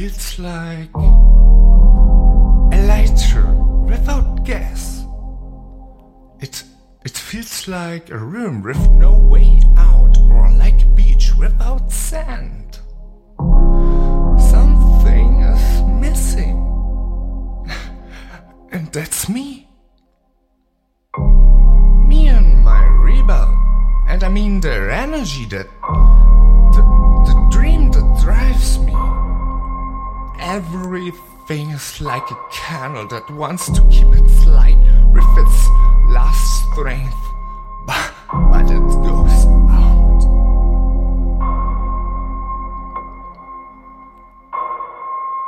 feels like a lighter without gas. It it feels like a room with no way out, or like a beach without sand. Something is missing, and that's me. Me and my rebel, and I mean the energy that Everything is like a candle that wants to keep its light with its last strength, but, but it goes out.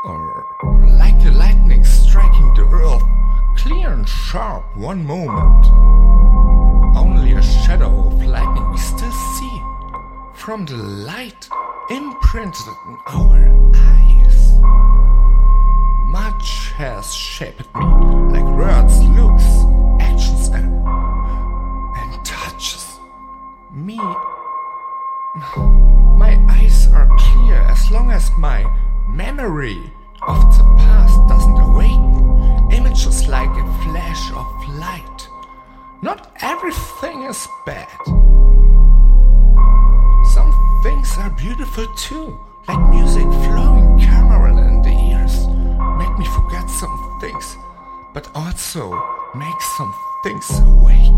Or, or like a lightning striking the earth, clear and sharp one moment. Only a shadow of lightning we still see from the light imprinted in our eyes. Much has shaped me, like words, looks, actions, and, and touches. Me. My eyes are clear as long as my memory of the past doesn't awaken images like a flash of light. Not everything is bad. Some things are beautiful too, like music flowing also make some things awake.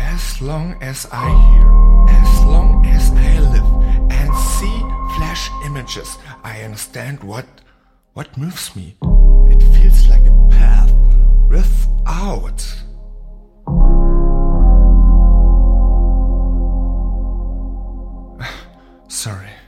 As long as I hear, as long as I live and see flash images, I understand what what moves me. It feels like a path without. Sorry.